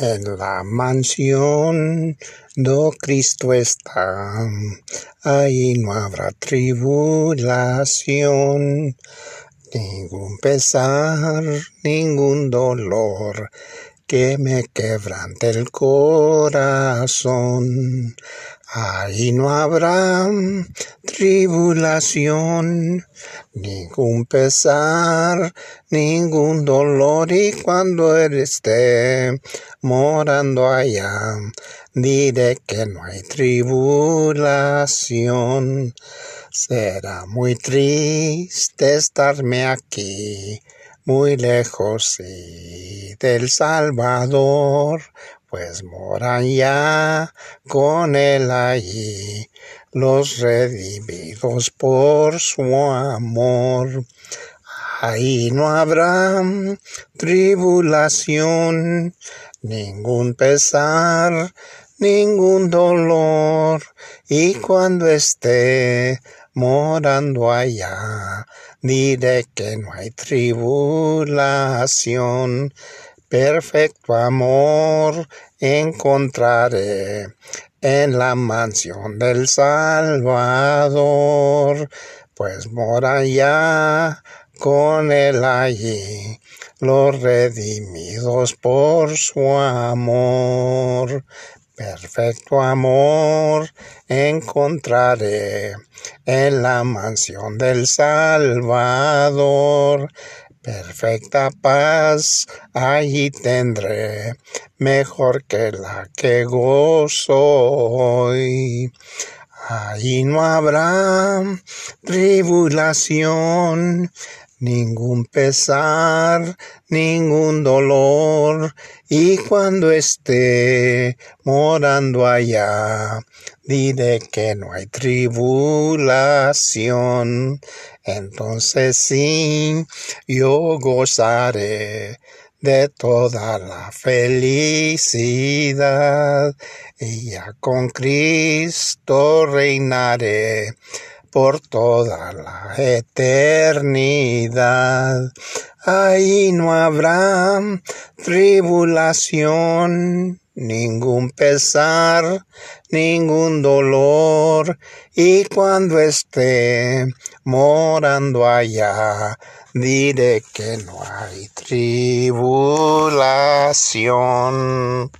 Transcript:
En la mansión do Cristo está, ahí no habrá tribulación, ningún pesar, ningún dolor que me quebrante el corazón. Ahí no habrá tribulación, ningún pesar, ningún dolor. Y cuando Él esté morando allá, diré que no hay tribulación. Será muy triste estarme aquí, muy lejos sí, del Salvador pues moran ya con él allí los redimidos por su amor. Ahí no habrá tribulación, ningún pesar, ningún dolor, y cuando esté morando allá, diré que no hay tribulación. Perfecto amor encontraré en la mansión del Salvador, pues mora ya con él allí los redimidos por su amor. Perfecto amor encontraré en la mansión del Salvador perfecta paz allí tendré, mejor que la que gozo hoy. Allí no habrá tribulación, ningún pesar, ningún dolor, y cuando esté morando allá, diré que no hay tribulación. Entonces sí, yo gozaré de toda la felicidad. Y ya con Cristo reinaré por toda la eternidad. Ahí no habrá tribulación, ningún pesar, ningún dolor, y cuando esté morando allá, diré que no hay tribulación.